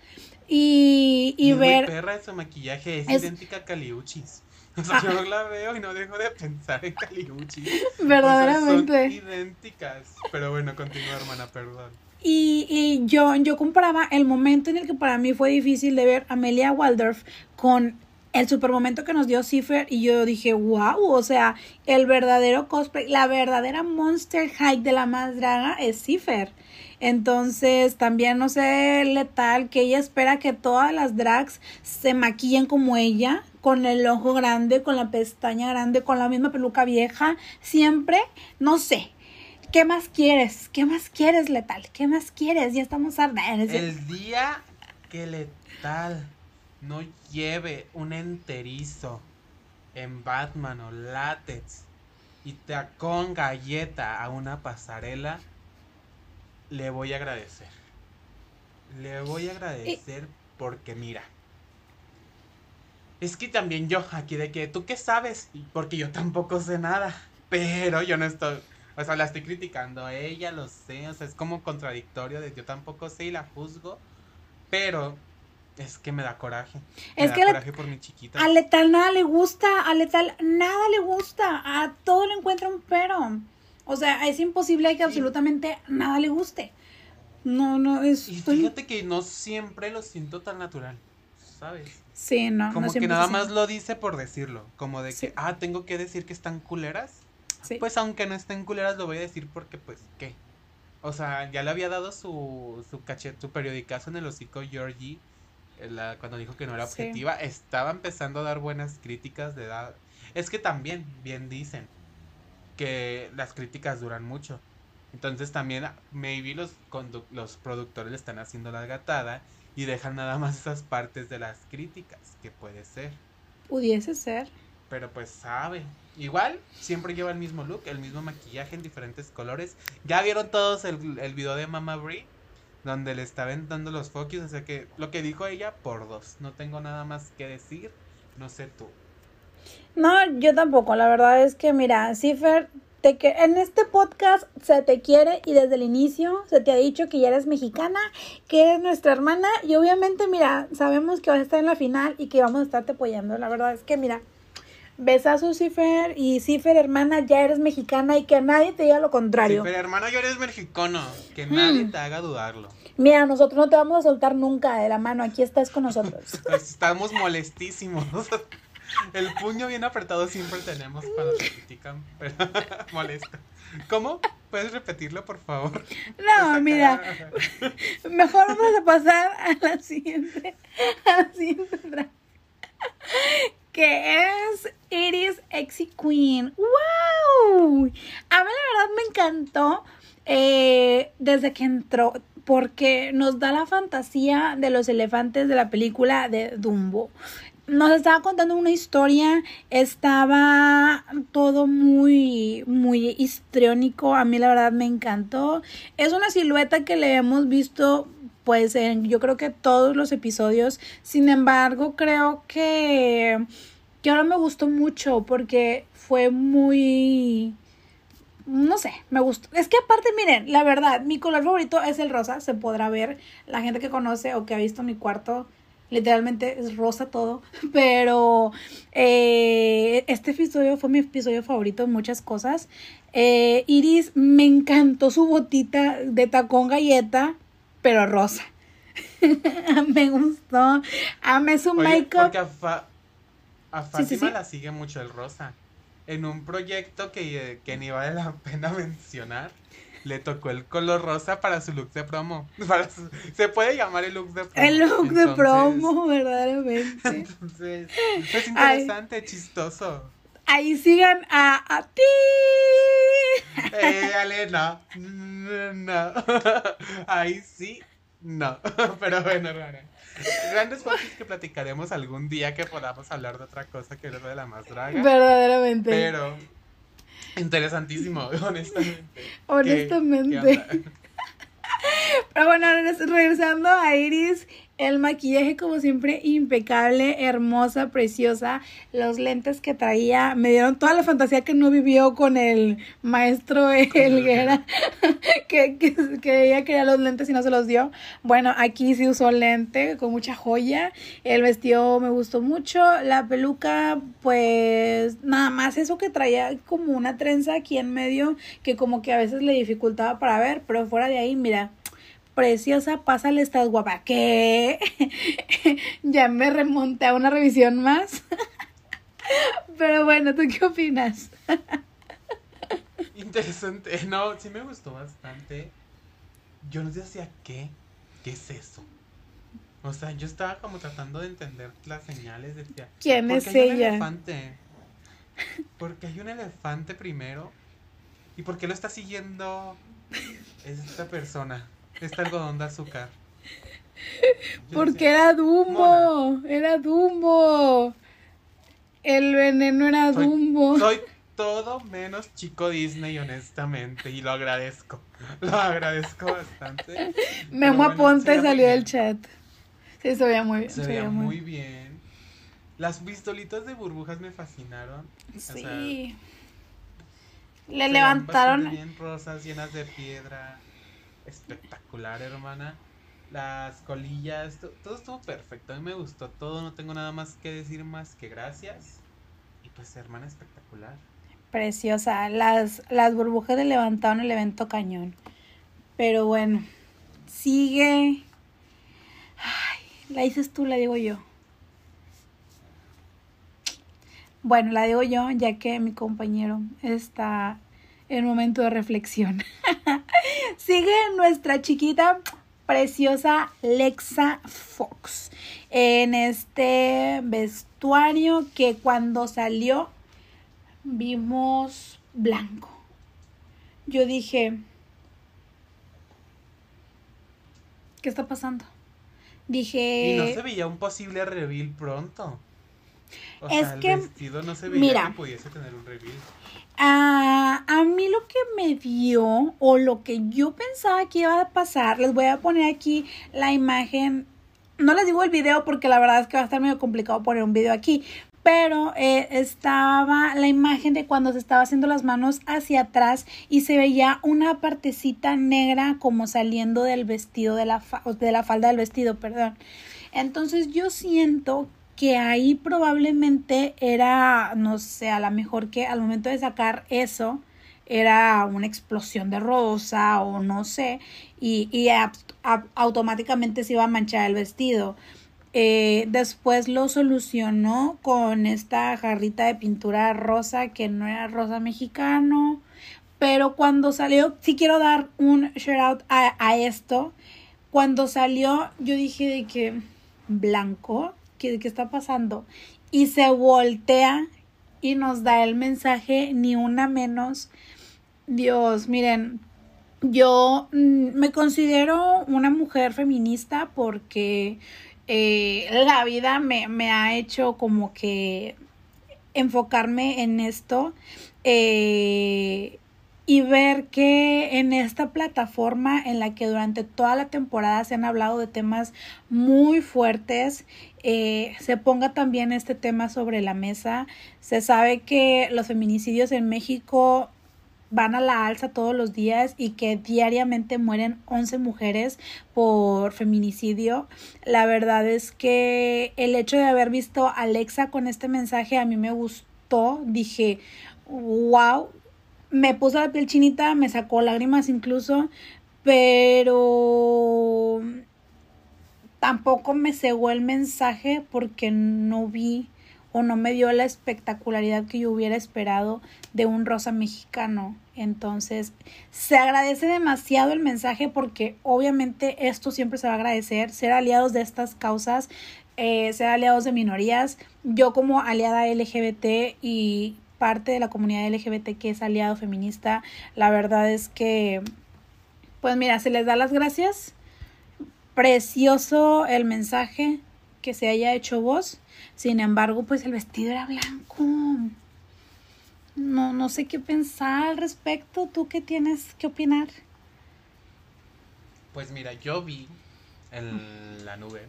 Y, y es ver... perra su maquillaje, es, Es- idéntica a Caliuchis. O sea, yo la veo y no dejo de pensar en Caliuchis. Verdaderamente. O sea, son idénticas. Pero bueno, continúa, hermana, perdón. Y, y yo, yo comparaba el momento en el que para mí fue difícil de ver Amelia Waldorf con el super momento que nos dio Cipher y yo dije, wow, o sea, el verdadero cosplay, la verdadera Monster High de la más draga es Cipher. Entonces, también no sé, letal, que ella espera que todas las drags se maquillen como ella, con el ojo grande, con la pestaña grande, con la misma peluca vieja, siempre, no sé. ¿Qué más quieres? ¿Qué más quieres, letal? ¿Qué más quieres? Ya estamos ardiendo. El día que Letal no lleve un enterizo en Batman o látex y te con galleta a una pasarela, le voy a agradecer. Le voy a agradecer porque mira. Es que también yo, aquí de que, ¿tú qué sabes? Porque yo tampoco sé nada. Pero yo no estoy, o sea, la estoy criticando a ella, lo sé, o sea, es como contradictorio de yo tampoco sé y la juzgo. Pero es que me da coraje. Me Es da que le- coraje por mi chiquita. A letal nada le gusta, a letal nada le gusta, a todo le encuentra un pero. O sea, es imposible que absolutamente nada le guste. No, no, es... Y fíjate que no siempre lo siento tan natural, ¿sabes? Sí, no, no Como que nada más lo dice por decirlo. Como de Sí. que, ah, tengo que decir que están culeras. Sí. Pues aunque no estén culeras, lo voy a decir porque, pues, ¿qué? O sea, ya le había dado su, su cachet, su periodicazo en el hocico Georgie. La- cuando dijo que no era Sí. objetiva, estaba empezando a dar buenas críticas de edad. Es que también, bien dicen, que las críticas duran mucho. Entonces también, maybe los, los productores le están haciendo la gatada y dejan nada más esas partes de las críticas, que puede ser. Pudiese ser. Pero pues sabe. Igual, siempre lleva el mismo look, el mismo maquillaje en diferentes colores. Ya vieron todos el, el video de Mama Brie, donde le está aventando los focus. O sea que lo que dijo ella, por dos. No tengo nada más que decir. No sé tú. No, yo tampoco. La verdad es que, mira, Cifer, te que en este podcast se te quiere y desde el inicio se te ha dicho que ya eres mexicana, que eres nuestra hermana y obviamente, mira, sabemos que vas a estar en la final y que vamos a estarte apoyando. La verdad es que, mira, besazo Cifer y Cifer, hermana, ya eres mexicana y que nadie te diga lo contrario. pero hermano, yo eres mexicano. Que Hmm. nadie te haga dudarlo. Mira, nosotros no te vamos a soltar nunca de la mano, aquí estás con nosotros. Pues Estamos molestísimos. El puño bien apretado siempre tenemos cuando te critican, pero molesto. ¿Cómo? ¿Puedes repetirlo, por favor? No, mira. Mejor vamos a pasar a la siguiente. A la siguiente. Que es Iris Exy Queen. ¡Wow! A mí la verdad me encantó eh, desde que entró porque nos da la fantasía de los elefantes de la película de Dumbo nos estaba contando una historia, estaba todo muy, muy histriónico, a mí la verdad me encantó. Es una silueta que le hemos visto pues en yo creo que todos los episodios, sin embargo creo que, que ahora me gustó mucho porque fue muy... No sé, me gustó. Es que aparte, miren, la verdad, mi color favorito es el rosa, se podrá ver. La gente que conoce o que ha visto mi cuarto literalmente es rosa todo, pero eh, este episodio fue mi episodio favorito en muchas cosas. Eh, Iris me encantó su botita de tacón galleta, pero rosa. me gustó. Amé su make-up. Porque a, a Fátima la sigue mucho el rosa. En un proyecto que, que ni vale la pena mencionar le tocó el color rosa para su look de promo. se puede llamar el look de promo. El look de promo, verdaderamente. Entonces, es interesante, chistoso. Ahí sigan a, a ti. Eh, Ale, no. No. Ahí sí, no. Pero bueno, rara. Grandes cosas que platicaremos algún día que podamos hablar de otra cosa que lo de la más draga. Verdaderamente. Pero Interesantísimo, honestamente. Honestamente. Pero bueno, regresando a Iris, el maquillaje como siempre impecable, hermosa, preciosa. Los lentes que traía me dieron toda la fantasía que no vivió con el maestro Helguera, que, que, que, ella quería los lentes y no se los dio. Bueno, aquí sí usó lente con mucha joya. El vestido me gustó mucho. La peluca, pues nada más eso que traía como una trenza aquí en medio que como que a veces le dificultaba para ver, pero fuera de ahí, mira preciosa, pásale, estás guapa. ¿Qué? ya me remonté a una revisión más. Pero bueno, ¿tú qué opinas? Interesante. No, sí me gustó bastante. Yo no decía qué. ¿Qué es eso? O sea, yo estaba como tratando de entender las señales. Decía, ¿quién es hay ella? Un elefante? Porque hay un elefante primero. ¿Y por qué lo está siguiendo esta persona? Este algodón de azúcar. Porque era Dumbo, era Dumbo. El veneno era Dumbo. Soy todo menos chico Disney, honestamente, y lo agradezco. Lo agradezco bastante. Memo Aponte salió del chat. Sí, se veía muy bien. Se, veía muy bien. Las pistolitas de burbujas me fascinaron. Sí. Le levantaron. Bien rosas llenas de piedra espectacular, hermana. Las colillas, todo estuvo perfecto. A mí me gustó todo, no tengo nada más que decir más que gracias. Y pues, hermana, espectacular. Preciosa. Las, las burbujas le levantaron el evento cañón. Pero bueno, sigue. Ay, la dices tú, la digo yo. Bueno, la digo yo, ya que mi compañero está en momento de reflexión. Sigue nuestra chiquita preciosa Lexa Fox en este vestuario que cuando salió vimos blanco. Yo dije, ¿qué está pasando? Dije... Y no se veía un posible reveal pronto. O es sea, que, vestido no se veía que pudiese tener un reveal. A, a mí lo que me dio o lo que yo pensaba que iba a pasar, les voy a poner aquí la imagen. No les digo el video porque la verdad es que va a estar medio complicado poner un video aquí, pero eh, estaba la imagen de cuando se estaba haciendo las manos hacia atrás y se veía una partecita negra como saliendo del vestido de la, de la falda del vestido, perdón. Entonces yo siento que ahí probablemente era, no sé, a lo mejor que al momento de sacar eso era una explosión de rosa o no sé, y, y automáticamente se iba a manchar el vestido. Eh, después lo solucionó con esta jarrita de pintura rosa que no era rosa mexicano. Pero cuando salió, sí quiero dar un shout out a, a esto. Cuando salió, yo dije de que blanco, ¿qué, está pasando? y se voltea y nos da el mensaje ni una menos. Dios, miren, yo mm, me considero una mujer feminista porque eh, la vida me, me, ha hecho como que enfocarme en esto eh, y ver que en esta plataforma en la que durante toda la temporada se han hablado de temas muy fuertes, eh, se ponga también este tema sobre la mesa. Se sabe que los feminicidios en México van a la alza todos los días y que diariamente mueren 11 mujeres por feminicidio. La verdad es que el hecho de haber visto a Alexa con este mensaje a mí me gustó. Dije, wow, me puso la piel chinita, me sacó lágrimas incluso, pero tampoco me cegó el mensaje porque no vi o no me dio la espectacularidad que yo hubiera esperado de un rosa mexicano. Entonces, se agradece demasiado el mensaje porque obviamente esto siempre se va a agradecer, ser aliados de estas causas, eh, ser aliados de minorías. Yo como aliada LGBT y parte de la comunidad LGBT que es aliado feminista, la verdad es que, pues mira, se les da las gracias. Precioso el mensaje que se haya hecho voz. Sin embargo, pues el vestido era blanco. No, no sé qué pensar al respecto. ¿Tú qué tienes que opinar? Pues mira, yo vi en la nube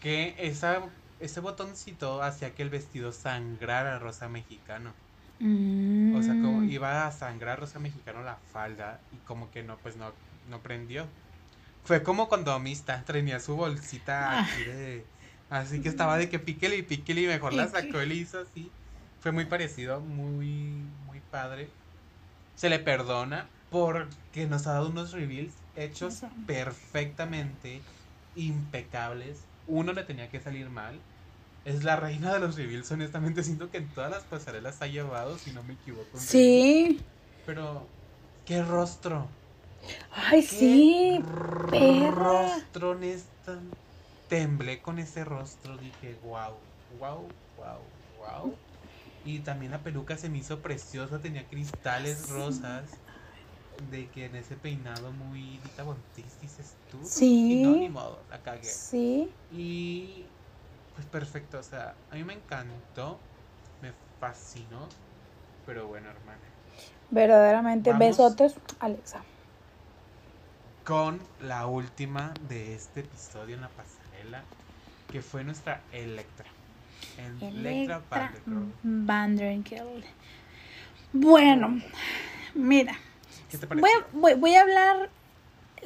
que esa, ese botoncito hacía que el vestido sangrara rosa mexicano. O sea, como mm. iba a sangrar rosa mexicano la falda y como que no, pues no, no prendió. Fue como cuando Amista tenía su bolsita ah. aquí de... Así que estaba de que píquele y píquele y mejor la sacó él hizo así. Fue muy parecido, muy, muy padre. Se le perdona porque nos ha dado unos reveals hechos perfectamente impecables. Uno le tenía que salir mal. Es la reina de los reveals, honestamente siento que en todas las pasarelas ha llevado, si no me equivoco. Sí. Pero, ¿qué rostro? Ay, sí. Rostro, Néstor. Temblé con ese rostro. Dije, wow, wow, wow, wow. Y también la peluca se me hizo preciosa. Tenía cristales rosas. De que en ese peinado muy Dita Bontis, dices tú. Sí. Y no, ni modo, la cagué. Sí. Y pues perfecto, o sea, a mí me encantó, me fascinó, pero bueno, hermana. Verdaderamente, besotes, Alexa con la última de este episodio en la pasarela, que fue nuestra Electra. Electra, Vanderkill. Bueno, mira. ¿Qué te voy, voy, voy, a hablar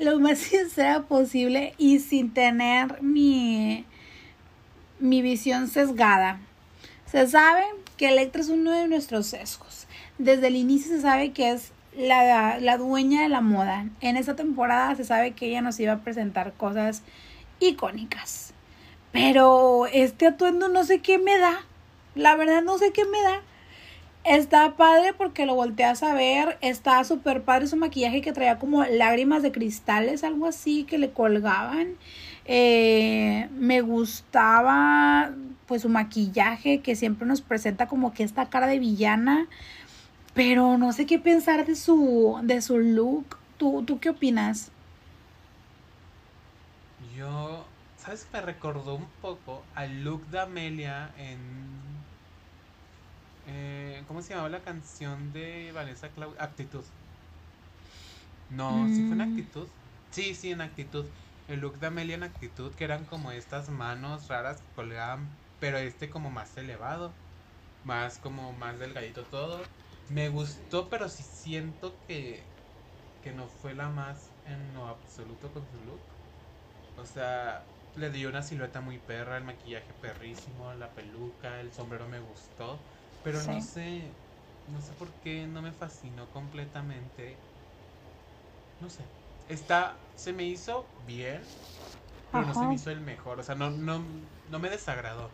lo más sincera posible y sin tener mi, mi visión sesgada. Se sabe que Electra es uno de nuestros sesgos. Desde el inicio se sabe que es la, la dueña de la moda. En esta temporada se sabe que ella nos iba a presentar cosas icónicas. Pero este atuendo no sé qué me da. La verdad no sé qué me da. Está padre porque lo volteas a ver. Está súper padre su maquillaje que traía como lágrimas de cristales, algo así que le colgaban. Eh, me gustaba pues su maquillaje que siempre nos presenta como que esta cara de villana. Pero no sé qué pensar de su, de su look. ¿Tú, ¿Tú qué opinas? Yo, ¿sabes? Me recordó un poco al look de Amelia en... Eh, ¿Cómo se llamaba la canción de Vanessa Clau? Actitud. No, ¿sí fue en mm. actitud? Sí, sí, en actitud. El look de Amelia en actitud, que eran como estas manos raras que colgaban, pero este como más elevado. Más como más delgadito todo me gustó, pero sí siento que, que no fue la más en lo absoluto con su look. O sea, le dio una silueta muy perra, el maquillaje perrísimo, la peluca, el sombrero me gustó, pero no sé, no sé por qué no me fascinó completamente. No sé, está, se me hizo bien, pero no se me hizo el mejor, o sea, no, no, no me desagradó.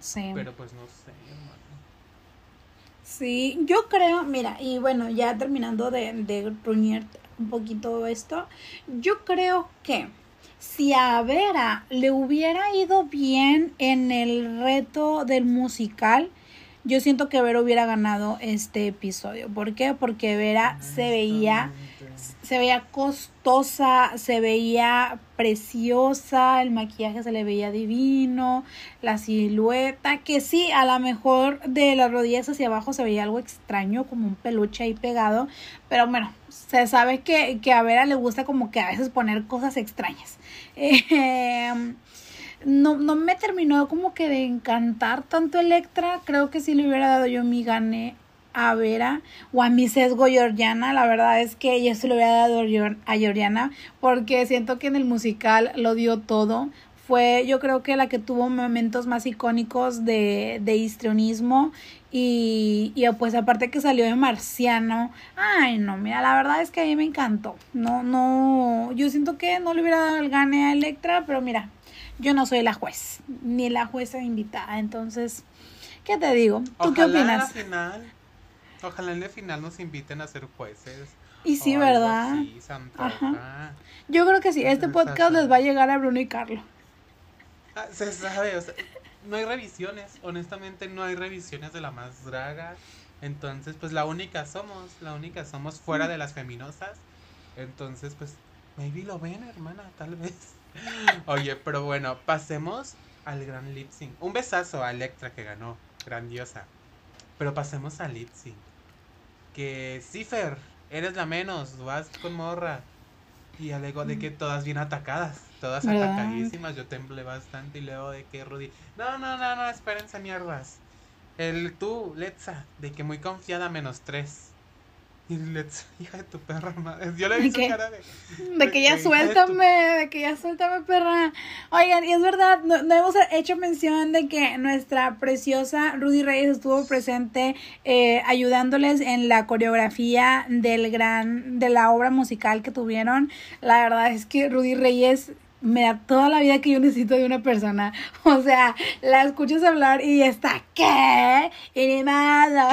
Sí. Pero pues no sé, hermano. Sí, yo creo, mira, y bueno, ya terminando de, de un poquito esto, yo creo que si a Vera le hubiera ido bien en el reto del musical, yo siento que Vera hubiera ganado este episodio. ¿Por qué? Porque Vera se veía se veía costosa, se veía preciosa, el maquillaje se le veía divino, la silueta, que sí, a lo mejor de las rodillas hacia abajo se veía algo extraño, como un peluche ahí pegado, pero bueno, se sabe que, que a Vera le gusta como que a veces poner cosas extrañas. Em, no, no me terminó como que de encantar tanto Electra, creo que si le hubiera dado yo mi gane a Vera o a mi sesgo Georgiana. La verdad es que yo se lo hubiera dado a Georgiana porque siento que en el musical lo dio todo. Fue yo creo que la que tuvo momentos más icónicos de, de histrionismo y, y pues aparte que salió de marciano. Ay no, mira, la verdad es que a mí me encantó. No, no, yo siento que no le hubiera dado el gane a Electra, pero mira, yo no soy la juez, ni la jueza invitada, entonces... ¿Qué te digo? ¿Tú qué opinas? Ojalá en el final nos inviten a ser jueces. Y sí, ¿verdad? Yo creo que sí, este podcast les va a llegar a Bruno y Carlos. Ah, se sabe, o sea, no hay revisiones, honestamente no hay revisiones de la más draga. Entonces, pues la única somos, la única somos fuera de las feminosas. Entonces, pues, maybe lo ven, hermana, tal vez. Oye, pero bueno, pasemos al gran lip sync. Un besazo a Electra que ganó, grandiosa. Pero pasemos al lip sync que Cifer, eres la menos, vas con morra. Y alegó de que todas bien atacadas, todas atacadísimas. Yo temblé bastante y luego de que Rudy, no, no, no, no, espérense mierdas. El tú, Letza, de que muy confiada menos tres. Y Let's, hija de tu perra madre. Yo le vi su cara de. De que ya suéltame, de, que ya suéltame, perra. Oigan, y es verdad, no, hemos hecho mención de que nuestra preciosa Rudy Reyes estuvo presente eh, ayudándoles en la coreografía del gran, de la obra musical que tuvieron. La verdad es que Rudy Reyes me da toda la vida que yo necesito de una persona. O sea, la escuchas hablar y está, ¿qué? Y nada.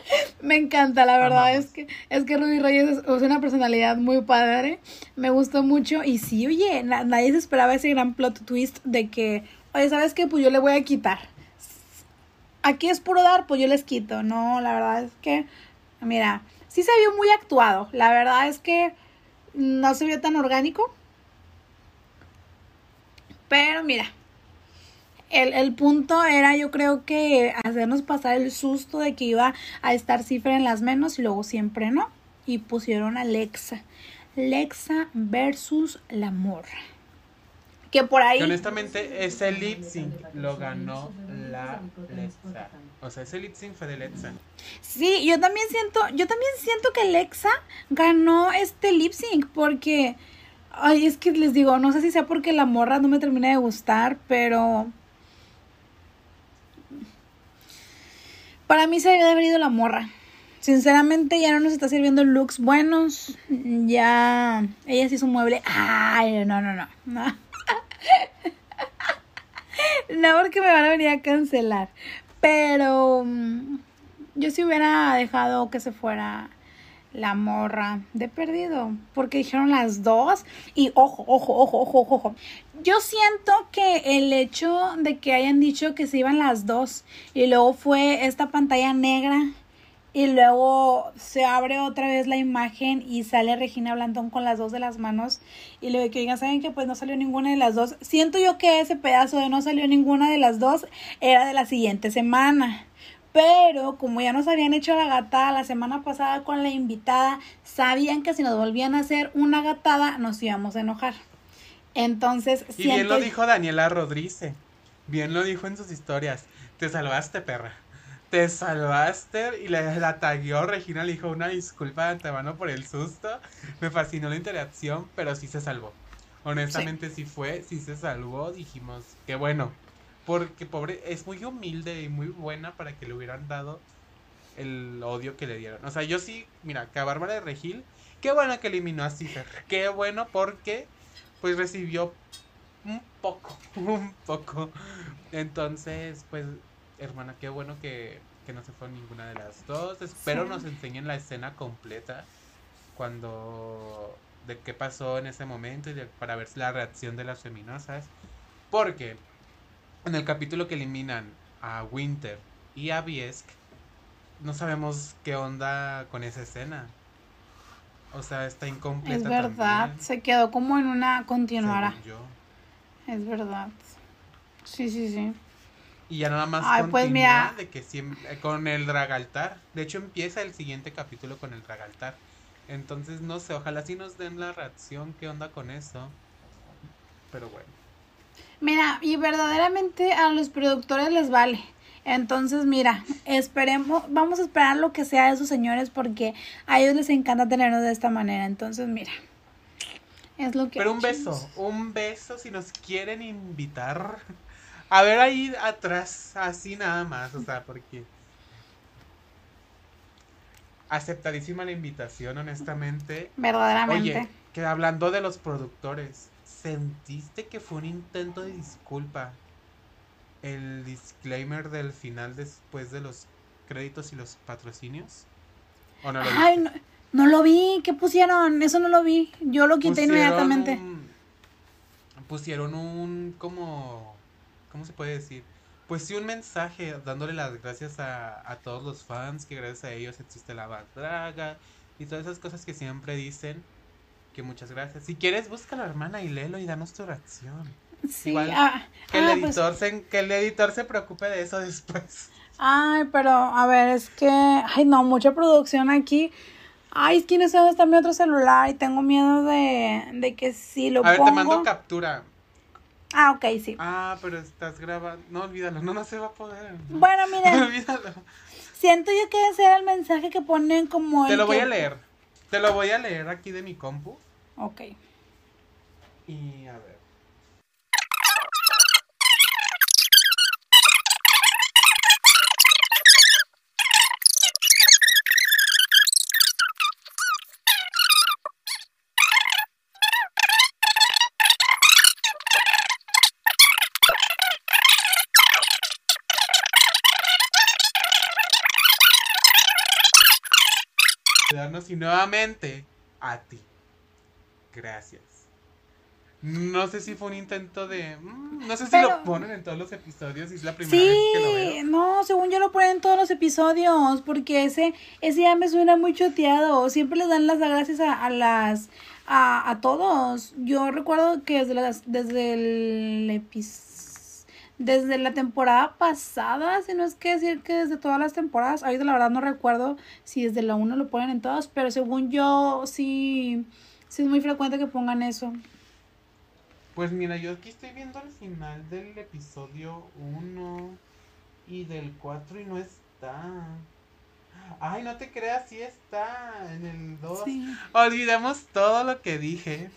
Me encanta, la verdad es que es que Ruby Reyes es, una personalidad muy padre. Me gustó mucho y sí, oye, nadie se esperaba ese gran plot twist de que, oye, ¿sabes qué? Pues yo le voy a quitar. Aquí es puro dar, pues yo les quito. No, la verdad es que, mira, sí se vio muy actuado. La verdad es que no se vio tan orgánico. Pero mira, el, el, punto era yo creo que hacernos pasar el susto de que iba a estar cifra en las menos y luego siempre no. Y pusieron a Lexa. Lexa versus la morra. Que por ahí... honestamente ese lip sync lo ganó la Lexa. O sea, ese lip sync fue de Lexa. Sí, yo también siento, yo también siento que Lexa ganó este lip sync porque... Ay, es que les digo, no sé si sea porque la morra no me termina de gustar, pero Para mí se había haber ido la morra. Sinceramente ya no nos está sirviendo looks buenos. Ya ella sí es un mueble. Ay, no, no, no. No, porque me van a venir a cancelar. Pero mm, yo sí hubiera dejado que se fuera la morra de perdido, porque dijeron las dos y ojo, ojo, ojo, ojo, ojo. Yo siento que el hecho de que hayan dicho que se iban las dos y luego fue esta pantalla negra y luego se abre otra vez la imagen y sale Regina Blandón con las dos de las manos y luego que digan, ¿saben que pues no salió ninguna de las dos? Siento yo que ese pedazo de no salió ninguna de las dos era de la siguiente semana. Pero como ya nos habían hecho la gatada la semana pasada con la invitada, sabían que si nos volvían a hacer una gatada nos íbamos a enojar. Entonces, y bien lo dijo Daniela Rodríguez. Bien lo dijo en sus historias. Te salvaste, perra. Te salvaste y la, la tagueó Regina, le dijo una disculpa de antemano por el susto. Me fascinó la interacción, pero sí se salvó. Honestamente sí, sí fue, sí se salvó. Dijimos, que bueno, porque pobre, es muy humilde y muy buena para que le hubieran dado el odio que le dieron. O sea, yo sí, mira, que a Bárbara de Regil, qué bueno que eliminó a Cipher. Qué bueno porque pues recibió un poco, un poco. Entonces, pues, hermana, qué bueno que, que no se fue ninguna de las dos. Espero nos enseñen la escena completa cuando de qué pasó en ese momento y de, para ver la reacción de las feminosas. Porque en el capítulo que eliminan a Winter y a Biesk, no sabemos qué onda con esa escena. O sea, está incompleta. Es verdad, también, se quedó como en una según yo. Es verdad. Sí, sí, sí. Y ya nada más Ay, pues, mira. de que siempre, con el dragaltar. De hecho, empieza el siguiente capítulo con el dragaltar. Entonces, no sé, ojalá sí nos den la reacción, qué onda con eso. Pero bueno. Mira, y verdaderamente a los productores les vale. Entonces, mira, esperemos, vamos a esperar lo que sea de esos señores porque a ellos les encanta tenernos de esta manera. Entonces, mira, es lo que... Pero un beso, un beso si nos quieren invitar. A ver ahí atrás, así nada más, o sea, porque... Aceptadísima la invitación, honestamente. Verdaderamente. Oye, que hablando de los productores, ¿sentiste que fue un intento de disculpa? El disclaimer del final después de los créditos y los patrocinios. ¿O no lo Ay, no, no lo vi. ¿Qué pusieron? Eso no lo vi. Yo lo quité Pusieron inmediatamente. un- pusieron un como ¿cómo se puede decir? Pues sí un mensaje dándole las gracias a, a todos los fans, que gracias a ellos existe la Bad Draga y todas esas cosas que siempre dicen. Que muchas gracias. Si quieres, busca a la hermana y léelo y danos tu reacción. Sí. igual ah, Que el ah, pues, editor se, que el editor se preocupe de eso después. Ay, pero a ver, es que, ay, no, mucha producción aquí. Ay, es que no sé dónde está mi otro celular y tengo miedo de, de que si lo A ver, pongo. te mando captura. Ah, ok, sí. Ah, pero estás grabando. No, olvídalo, no, no se va a poder. Bueno, miren, Olvídalo. siento yo que ese era el mensaje que ponen como. Te el lo voy a leer. Te lo voy a leer aquí de mi compu. Ok. Y a ver. Y nuevamente a ti. Gracias. No sé si fue un intento de. mm, No sé si Pero- lo ponen en todos los episodios y es la primera vez que lo Sí, veo. no, según yo lo ponen en todos los episodios, porque ese, ese ya me suena muy choteado. Siempre les dan las gracias a, a las, a, a todos. Yo recuerdo que desde las, desde el epis- desde la temporada pasada, si no es que decir que desde todas las temporadas, ahorita la verdad no recuerdo si desde la 1 lo ponen en todas, pero según yo sí, sí es muy frecuente que pongan eso. Pues mira, yo aquí estoy viendo el final del episodio 1 y del 4 y no está. Ay, no te creas, sí está en el 2. Sí. Olvidemos todo lo que dije.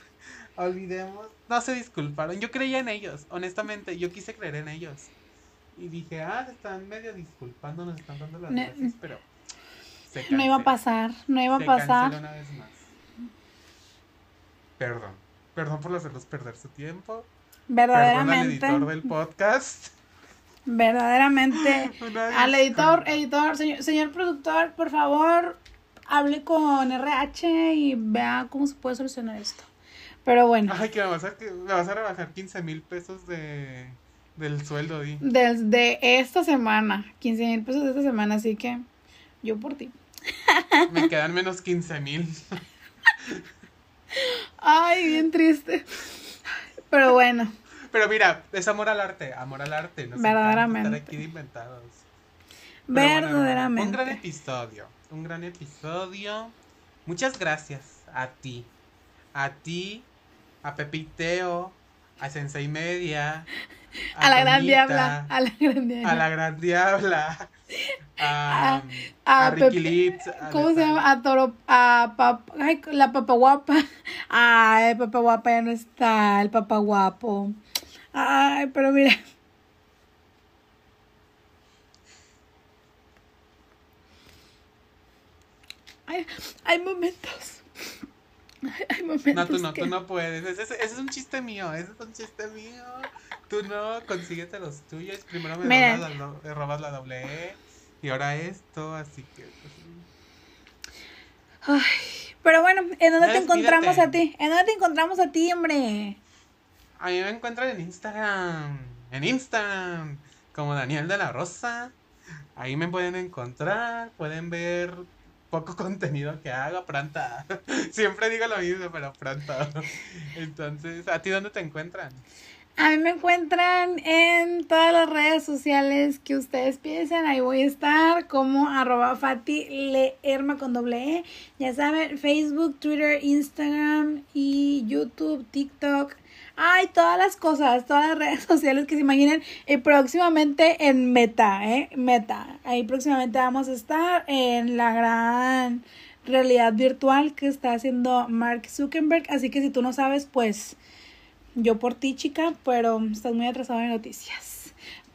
Olvidemos. No se disculparon. Yo creía en ellos, honestamente. Yo quise creer en ellos. Y dije, ah, se están medio disculpando, nos están dando las Ne- gracias, pero. se No iba a pasar, no iba a Se pasar. una vez más. Perdón. Perdón por hacerlos perder su tiempo. Perdón al Verdaderamente. editor del podcast. Verdaderamente. Al editor, editor, señor, señor productor, por favor, hable con RH y vea cómo se puede solucionar esto. Pero bueno, Ay, que me vas a, que me vas a rebajar 15 mil pesos de, del sueldo, Di. desde esta semana, 15 mil pesos de esta semana, así que yo por ti. Me quedan menos 15 mil. Ay, bien triste. Pero bueno, Pero mira, es amor al arte, amor al arte. Nos Verdaderamente. estar aquí de inventados. Pero bueno, hermano, verdaderamente. un gran episodio. Un gran episodio. Muchas gracias a ti. A ti, a Pepiteo, a Sensei Media. a la gran diabla, a la gran diabla. A la gran diabla. A, A- a, Ricky Lips. ¿Cómo se llama? A Toro, a pap, ay, la papa guapa. Ay, el papa guapa ya no está, el papa guapo. Ay, pero mira. Hay, hay momentos. Hay, hay momentos No, tú no, que... tú no puedes. Ese, es un chiste mío. Ese es un chiste mío. Tú no, consíguete los tuyos. Primero me Miren. robas, la, me robas la doble E. Y ahora esto, así que. pues, Pero bueno, ¿en dónde Ya te encontramos a ti? ¿En dónde te encontramos a ti, hombre? A mí me encuentran en Instagram. En Instagram. Como Daniel de la Rosa. Ahí me pueden encontrar. Pueden ver poco contenido que hago pronto. Siempre digo lo mismo, pero pronto. Entonces, ¿a ti dónde te encuentran? A mí me encuentran en todas las redes sociales que ustedes piensen. Ahí voy a estar como arroba Fati Leerma con doble E. Ya saben, Facebook, Twitter, Instagram y YouTube, TikTok. Ay, todas las cosas, todas las redes sociales que se imaginen. Y próximamente en Meta, ¿eh? Meta. Ahí próximamente vamos a estar en la gran realidad virtual que está haciendo Mark Zuckerberg. Así que si tú no sabes, pues yo por ti, chica, pero estás muy atrasado en noticias.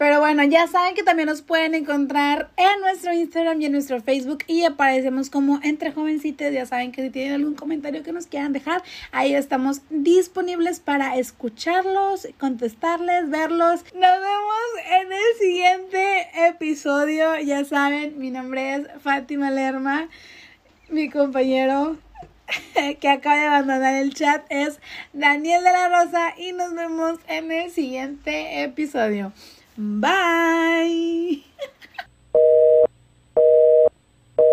Pero bueno, ya saben que también nos pueden encontrar en nuestro Instagram y en nuestro Facebook y aparecemos como entre jovencitas. Ya saben que si tienen algún comentario que nos quieran dejar, ahí estamos disponibles para escucharlos, contestarles, verlos. Nos vemos en el siguiente episodio. Ya saben, mi nombre es Fátima Lerma, mi compañero que acaba de abandonar el chat es Daniel de la Rosa y nos vemos en el siguiente episodio. Bye.